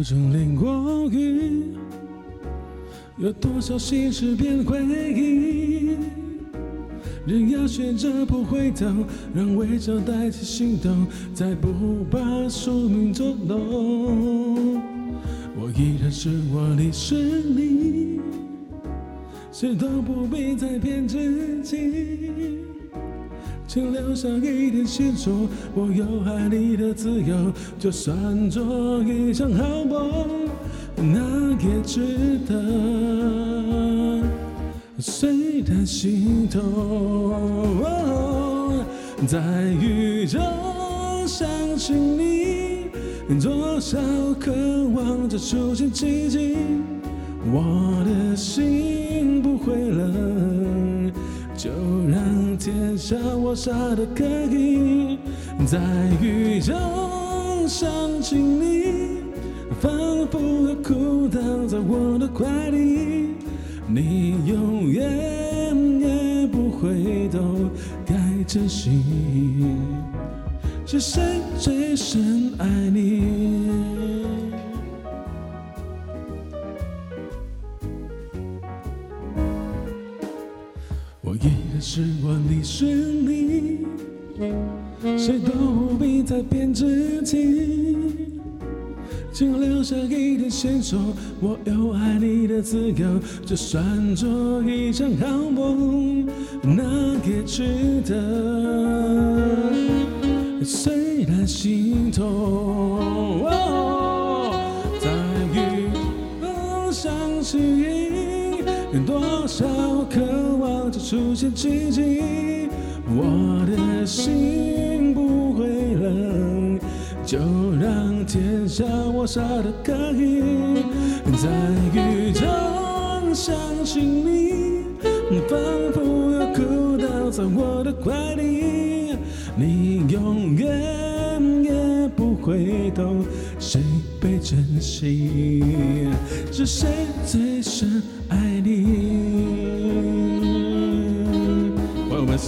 多久不曾淋过雨？有多少心事变回忆？人要学着不回头，让微笑代替心动，再不把宿命捉弄。我依然是我，你是你，谁都不必再骗自己。请留下一点线索，我有爱你的自由，就算做一场好梦，那也值得。虽然心痛，在雨中想起你，多少渴望着出现奇迹，我的心不会冷，就让天下我傻得可以。在雨中想起你，仿佛要哭倒在我的怀里。你永远也不会懂，该珍惜。是谁最深爱你？是我，你是你，谁都不必再骗自己。请留下一点线索，我有爱你的自由，就算做一场好梦，那也值得。虽然心痛，哦，在雨中想起出现奇迹，我的心不会冷。就让天下我傻得可以，在雨中想起你，仿佛又哭倒在我的怀里。你永远也不会懂，谁被珍惜，是谁最深爱你。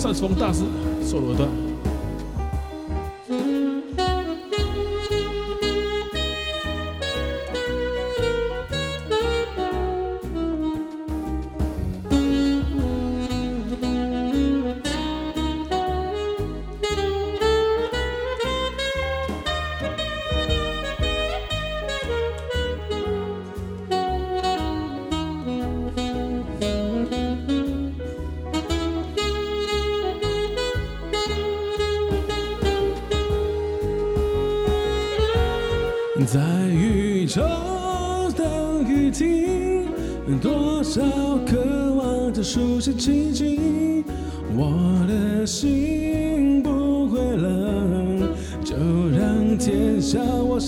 善风大师索罗的。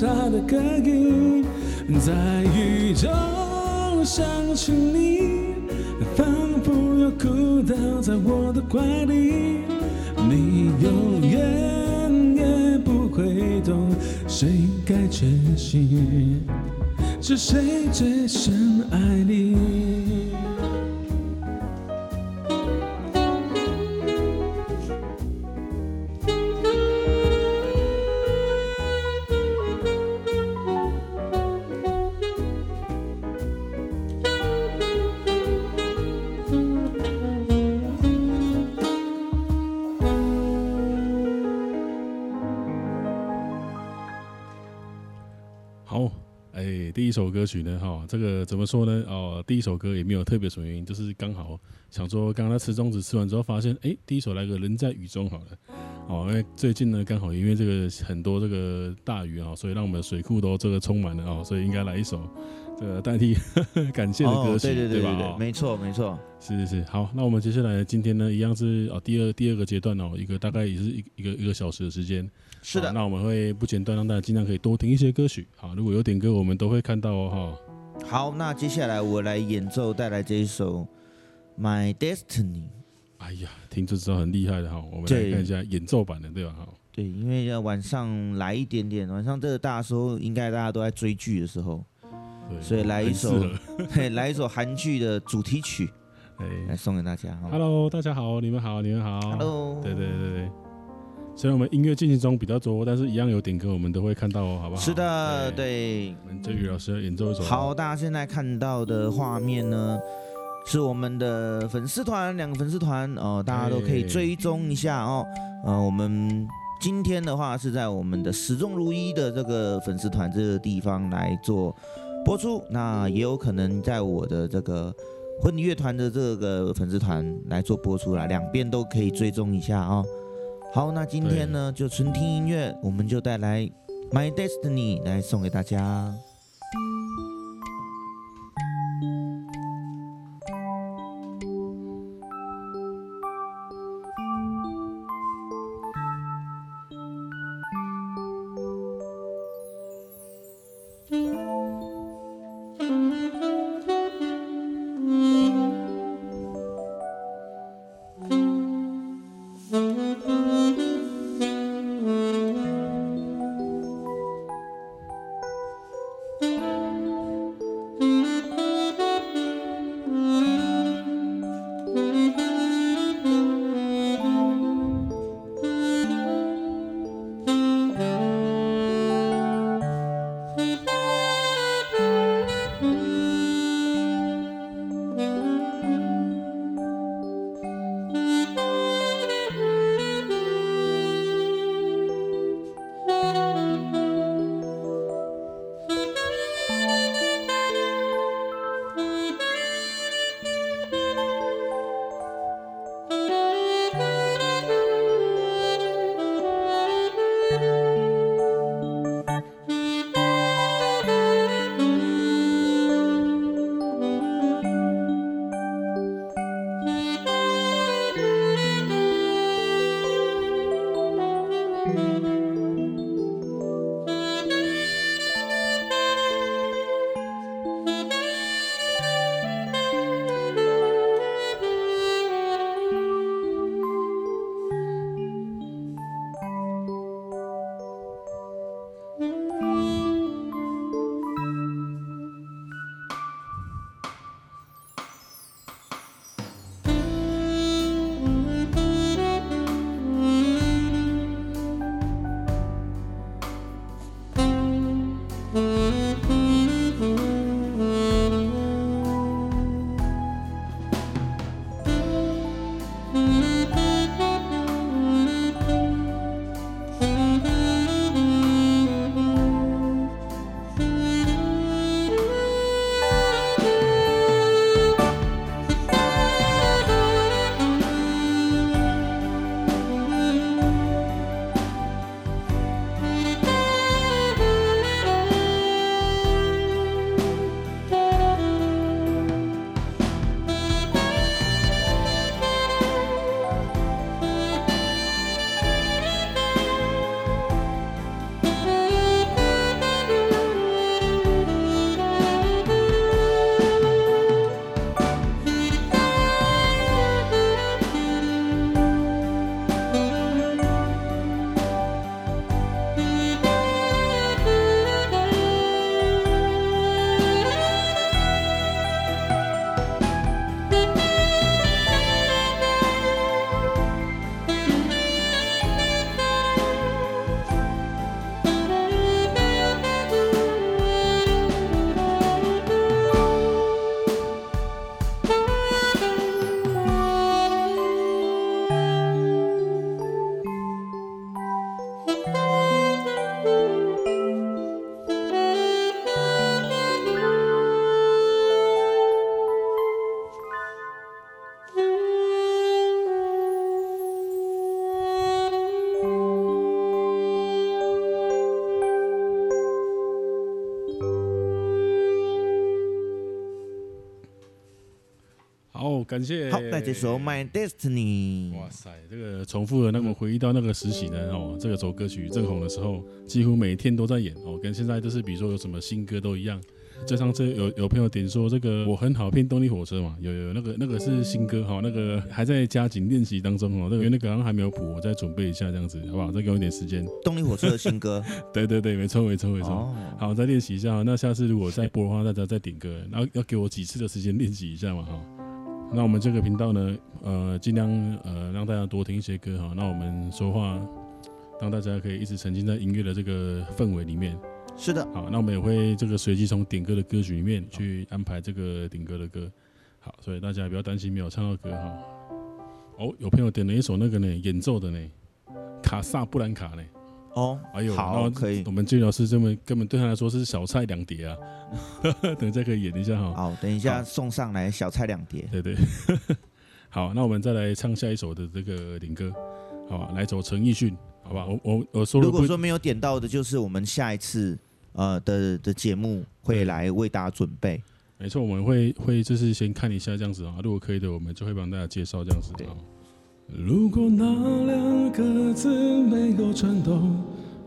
我傻得可以。在雨中想起你，仿佛又哭倒在我的怀里，你永远也不会懂。谁该珍惜？是谁最深爱你？首歌曲呢，哈，这个怎么说呢？哦，第一首歌也没有特别什么原因，就是刚好想说，刚刚他吃粽子吃完之后，发现，哎，第一首来个人在雨中好了，哦，因为最近呢，刚好因为这个很多这个大雨啊，所以让我们的水库都这个充满了啊，所以应该来一首这个代替 感谢的歌曲，对对对对吧？没错没错，是是是，好，那我们接下来今天呢，一样是哦，第二第二个阶段哦，一个大概也是一一个一个小时的时间。是的，那我们会不间断让大家尽量可以多听一些歌曲。好，如果有点歌，我们都会看到哦。哈，好，那接下来我来演奏带来这一首《My Destiny》。哎呀，听就知道很厉害的哈。我们来看一下演奏版的，对吧？哈，对，因为要晚上来一点点，晚上这个大时候应该大家都在追剧的时候，对，所以来一首，嘿，来一首韩剧的主题曲，哎，来送给大家。Hello，大家好，你们好，你们好。Hello，对对对对。虽然我们音乐进行中比较多，但是一样有点歌，我们都会看到哦，好不好？是的，对。我们这宇老师要演奏一首。好，大家现在看到的画面呢，是我们的粉丝团，两个粉丝团哦，大家都可以追踪一下哦。呃，我们今天的话是在我们的始终如一的这个粉丝团这个地方来做播出，那也有可能在我的这个婚礼乐团的这个粉丝团来做播出啦，两边都可以追踪一下哦。好，那今天呢就纯听音乐，我们就带来《My Destiny》来送给大家。感谢。好，那这首《My Destiny》。哇塞，这个重复了，那么回忆到那个时期呢？哦，这个首歌曲正红的时候，几乎每天都在演哦，跟现在就是，比如说有什么新歌都一样。就上次有有朋友点说这个我很好骗动力火车嘛，有有那个那个是新歌哈，那个还在加紧练习当中哦，那个那个好像还没有谱，我再准备一下这样子，好不好？再给我一点时间。动力火车的新歌，对对对，没错没错没错。哦、好，再练习一下。那下次如果再播的话，大家再点歌，然后要给我几次的时间练习一下嘛哈。那我们这个频道呢，呃，尽量呃让大家多听一些歌哈。那我们说话让大家可以一直沉浸在音乐的这个氛围里面。是的，好，那我们也会这个随机从点歌的歌曲里面去安排这个点歌的歌。好，所以大家也不要担心没有唱到歌哈。哦，有朋友点了一首那个呢，演奏的呢，卡萨布兰卡呢。哦，哎呦，好，可以。我们俊老师这么根本对他来说是小菜两碟啊。等一下可以演一下哈。好，等一下送上来小菜两碟。对对。好，那我们再来唱下一首的这个点歌，好吧？来走陈奕迅，好吧？我我我说，如果说没有点到的，就是我们下一次呃的的节目会来为大家准备。没错，我们会会就是先看一下这样子啊，如果可以的，我们就会帮大家介绍这样子。对。如果那两个字没有颤抖，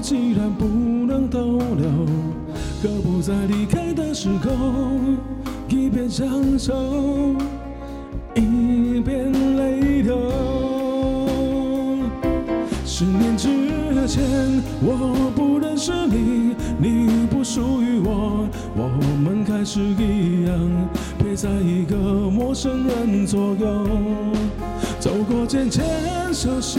既然不能逗留，何不在离开的时候，一边享受。一边泪流，十年之前我不认识你，你不属于我，我们开始一样陪在一个陌生人左右，走过渐渐熟悉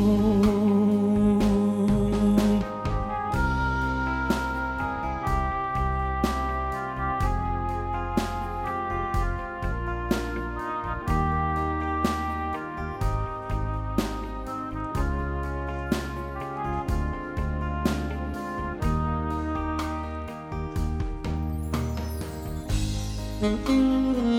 直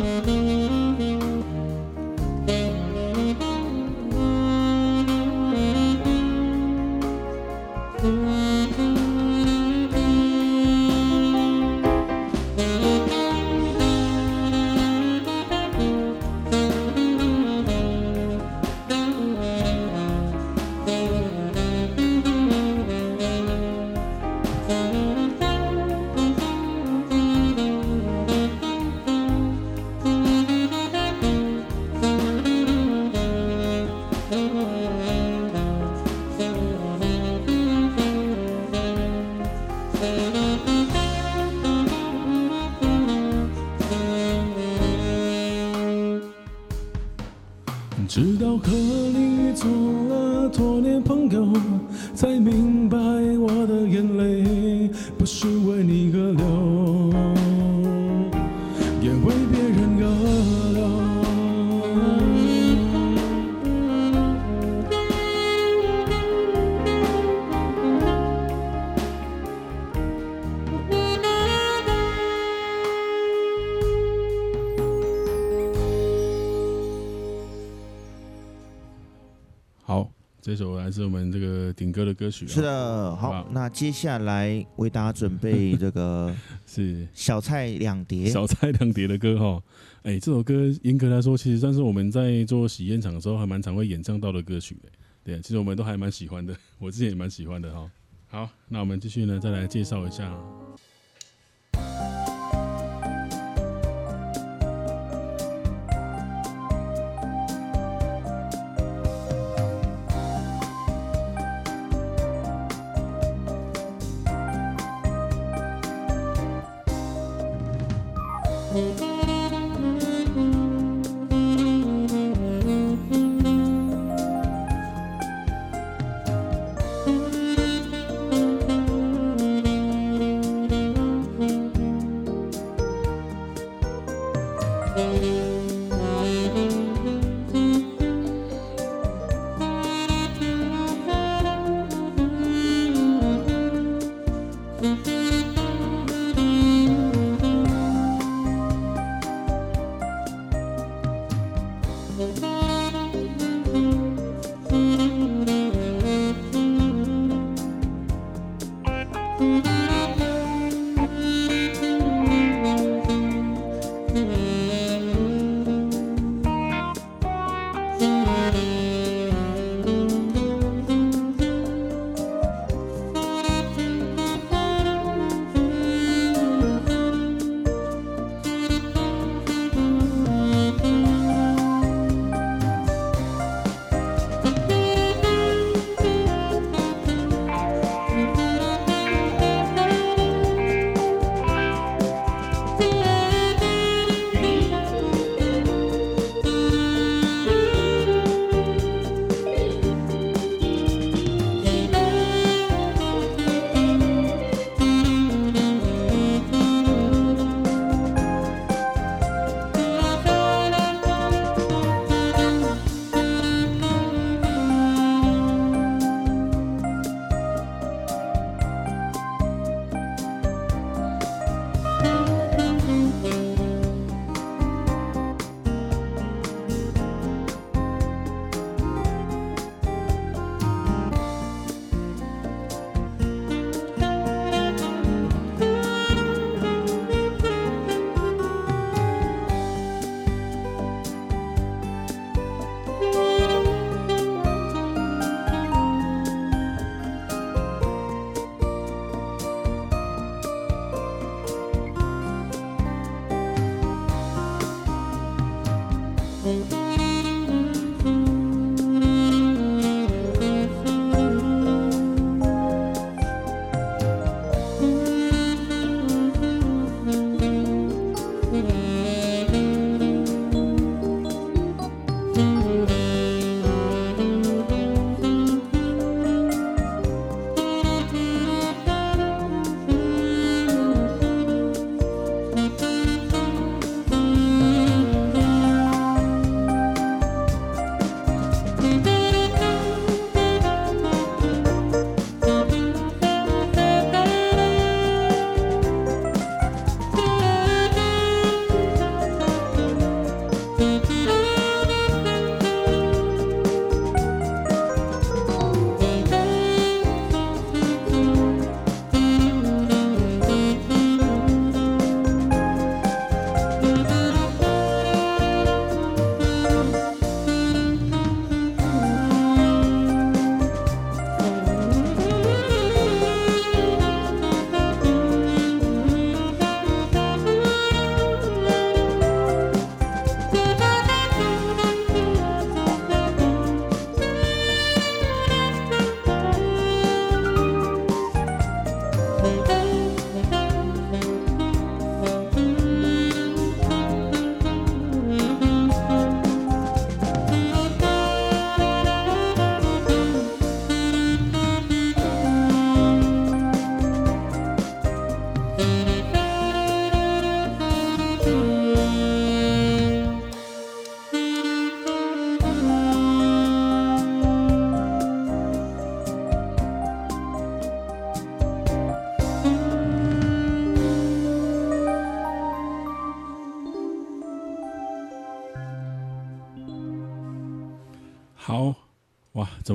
是我们这个顶歌的歌曲。是的，好，好，那接下来为大家准备这个 是小菜两碟，小菜两碟的歌哈。哎，这首歌严格来说，其实算是我们在做喜宴场的时候还蛮常会演唱到的歌曲。对，其实我们都还蛮喜欢的，我自己也蛮喜欢的哈。好，那我们继续呢，再来介绍一下。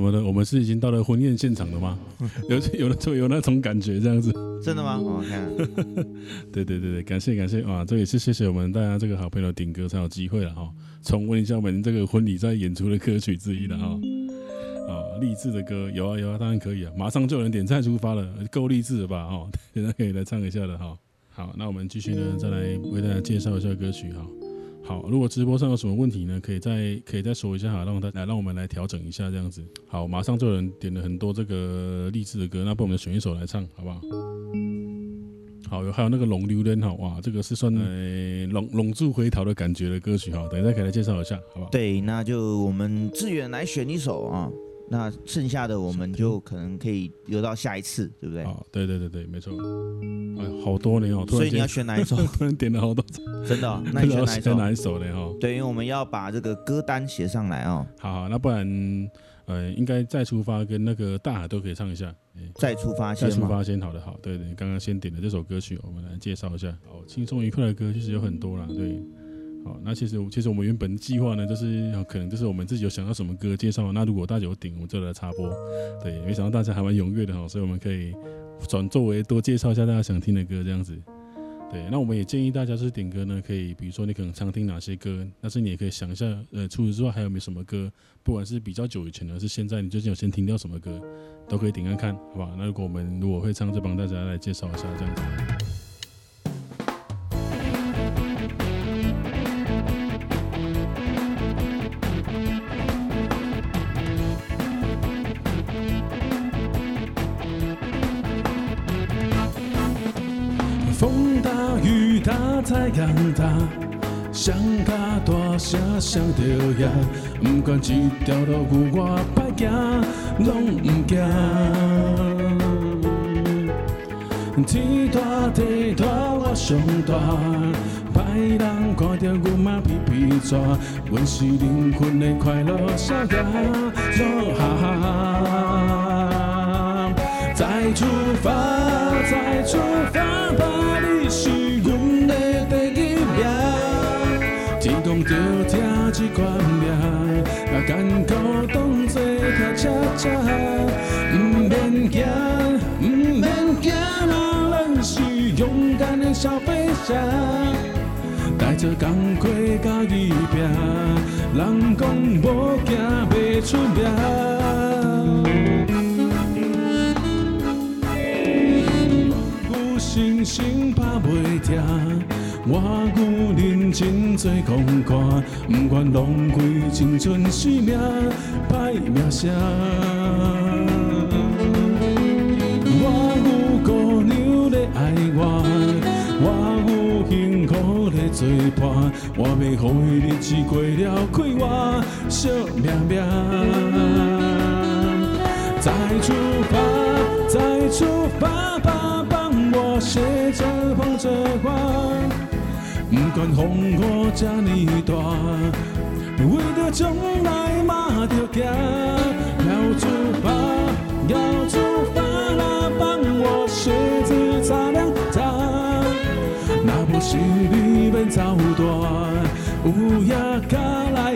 哇，怎么的？我们是已经到了婚宴现场了吗？有有那有那种感觉这样子？真的吗？我看，对对对对，感谢感谢啊！这也是谢谢我们大家这个好朋友顶哥才有机会了哈，重温一下我们这个婚礼在演出的歌曲之一了哈。啊，励志的歌有啊有啊，当然可以啊，马上就有人点菜出发了，够励志了吧？哈，现在可以来唱一下了哈。好，那我们继续呢，再来为大家介绍一下歌曲哈。好，如果直播上有什么问题呢，可以再可以再说一下哈，让他来让我们来调整一下这样子。好，马上就有人点了很多这个励志的歌，那帮我们选一首来唱，好不好？好，有还有那个龙溜人哈，哇，这个是算呃龙龙柱回头的感觉的歌曲哈，等一下可以来介绍一下，好不好？对，那就我们志远来选一首啊。那剩下的我们就可能可以留到下一次，对不对？啊，对对对对，没错。哎，好多年哦，所以你要选哪一首？突然点了好多，真的、哦？那你选哪一首？哪一首呢？哈，对，因为我们要把这个歌单写上来哦。好，好，那不然，呃，应该再出发跟那个大海都可以唱一下。再出发先，再出发先，好的，好，对对，刚刚先点的这首歌曲，我们来介绍一下。好，轻松愉快的歌其实有很多啦，对。好，那其实其实我们原本计划呢，就是可能就是我们自己有想到什么歌介绍，那如果大家有顶，我们就来插播。对，没想到大家还蛮踊跃的哈，所以我们可以转作为多介绍一下大家想听的歌这样子。对，那我们也建议大家是点歌呢，可以比如说你可能常听哪些歌，但是你也可以想一下，呃，除此之外还有没有什么歌，不管是比较久以前的，是现在你最近有先听到什么歌，都可以点看看，好吧？那如果我们如果会唱，就帮大家来介绍一下这样子。大声上着呀，不管一条路有我歹行，拢不惊。天大地大我上大，别人看到我嘛皮皮抓，阮是灵魂的快乐小鸭，做哈哈。再出发，再出发，艰苦当作跳恰恰，不免惊，不免惊，咱是勇敢的小飞侠，带着钢盔甲伊拼，人讲无惊袂出名，有信心打袂停。我有认真做功课，不愿浪费青春生命歹名声。我有姑娘在爱我，我有幸福在作伴，我要予伊日子过了快活，惜命命。再出发，再出发，爸帮我写着捧着花。不管风雨这么大，为了将来嘛着行，要出发，要出发，啦帮我鞋子擦亮它，那不是你们走断，乌鸦赶来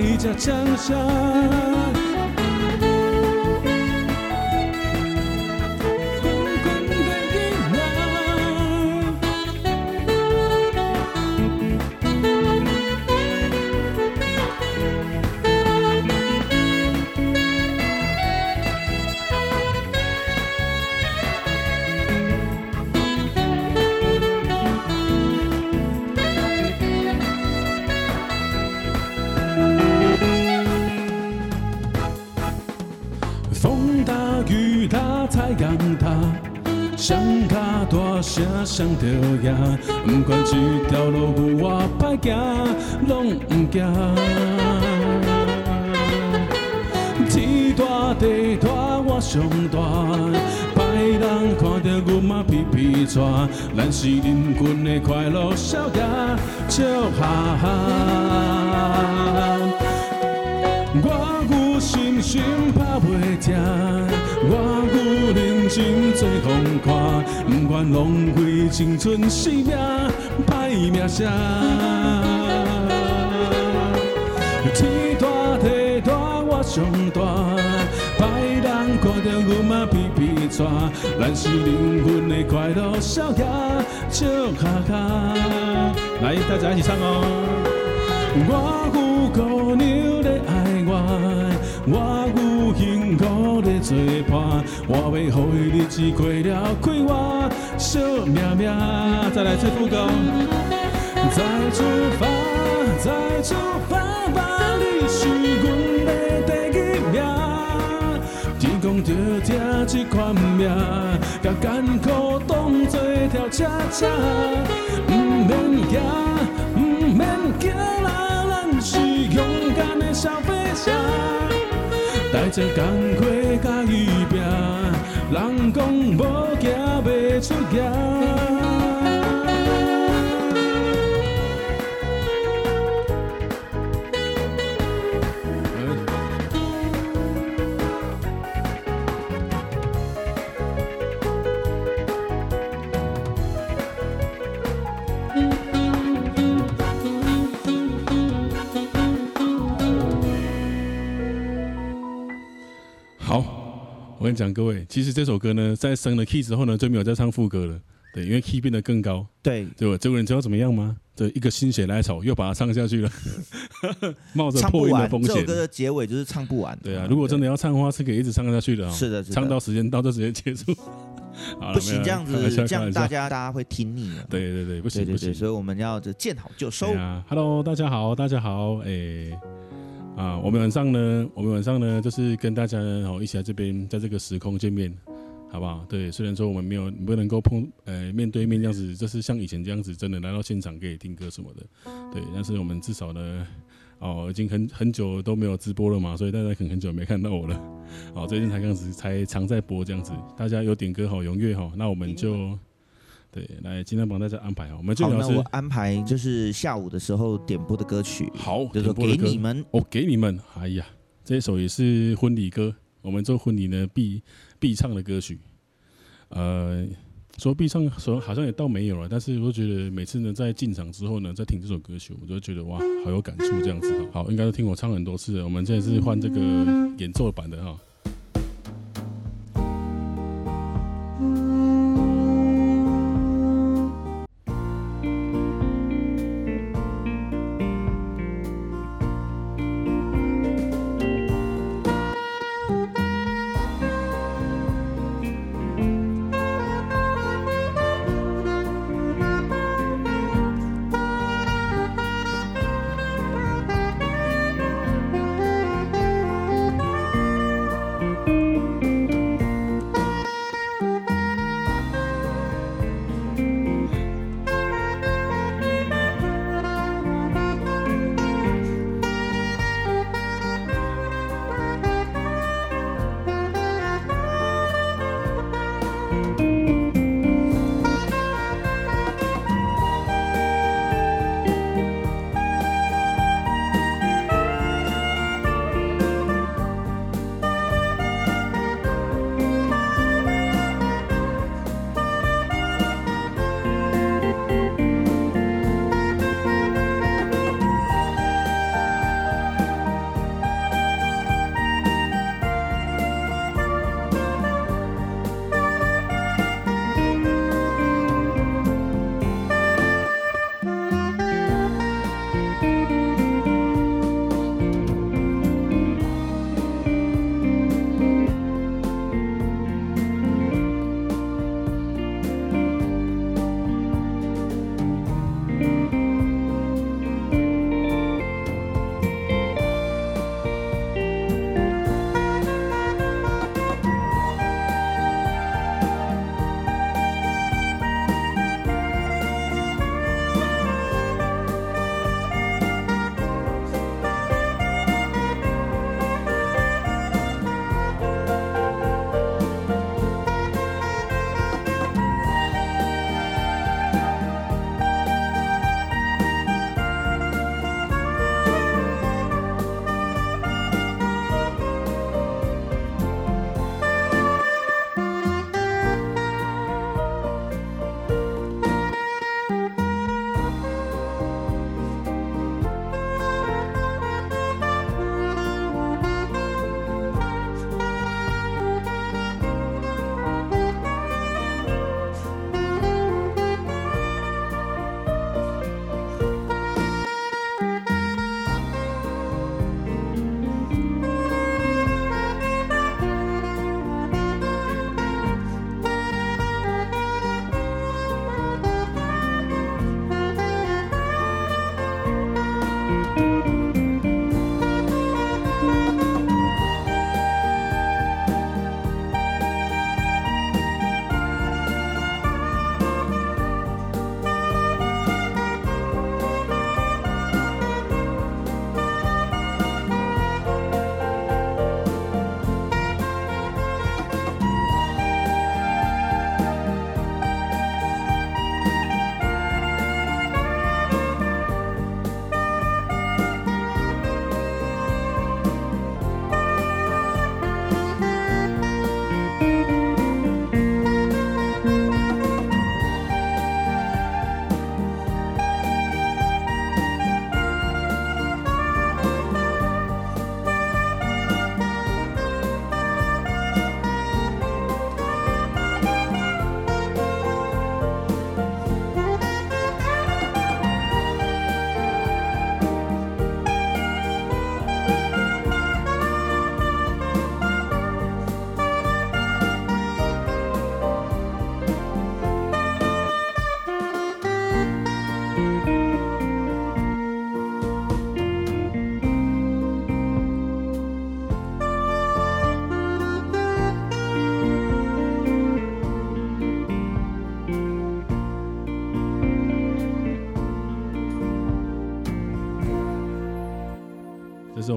才降下。上着呀，不管这条路有我歹行，拢不惊。天大地大我上大，歹人看到我嘛皮皮喘，咱是灵魂的快乐小鸭，笑哈哈。我有信心打袂停，我有认真做功课，不愿浪费青春生命歹名声。天大地大我上大，别人看到阮嘛皮皮喘，咱是灵魂的快乐小鸭，笑哈哈。来，大家一起唱哦。我有姑娘在爱我，我幸福在作伴，我要让伊日子过了快活，笑命命。再来这副歌，再出发，再出发吧，你是阮的第一名。天公着疼这款命，把艰苦当作跳恰恰，这工课甲伊拼，人讲无行袂出行。我跟你讲，各位，其实这首歌呢，在升了 key 之后呢，就没有再唱副歌了。对，因为 key 变得更高。对，对吧？这个人知道怎么样吗？对，一个心血来潮，又把它唱下去了，冒着破音的风险。这首歌的结尾就是唱不完。对啊，如果真的要唱的话，是可以一直唱下去的。是的，唱到时间到就直接结束。不行，这样子，这样大家大家会听腻了。对对对，不行不行，所以我们要就见好就收。啊，Hello，大家好，大家好，哎。啊，我们晚上呢，我们晚上呢，就是跟大家哦一起来这边，在这个时空见面，好不好？对，虽然说我们没有不能够碰，呃，面对面这样子，就是像以前这样子，真的来到现场可以听歌什么的，对。但是我们至少呢，哦，已经很很久都没有直播了嘛，所以大家可能很久没看到我了。哦，最近才这样子，才常在播这样子，大家有点歌好踊跃哈，那我们就。对，来今天帮大家安排啊，我们最主要是安排就是下午的时候点播的歌曲，好，就是给你们。哦，给你们，哎呀，这首也是婚礼歌，我们做婚礼呢必必唱的歌曲，呃，说必唱，说好像也倒没有了，但是我觉得每次呢在进场之后呢，在听这首歌曲，我就觉得哇，好有感触这样子，好，应该都听我唱很多次了，我们现在是换这个演奏版的哈。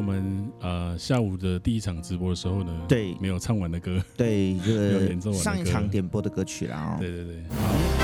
把下午的第一场直播的时候呢，对，没有唱完的歌，对，这个上一场点播的歌曲啦。对对对，好。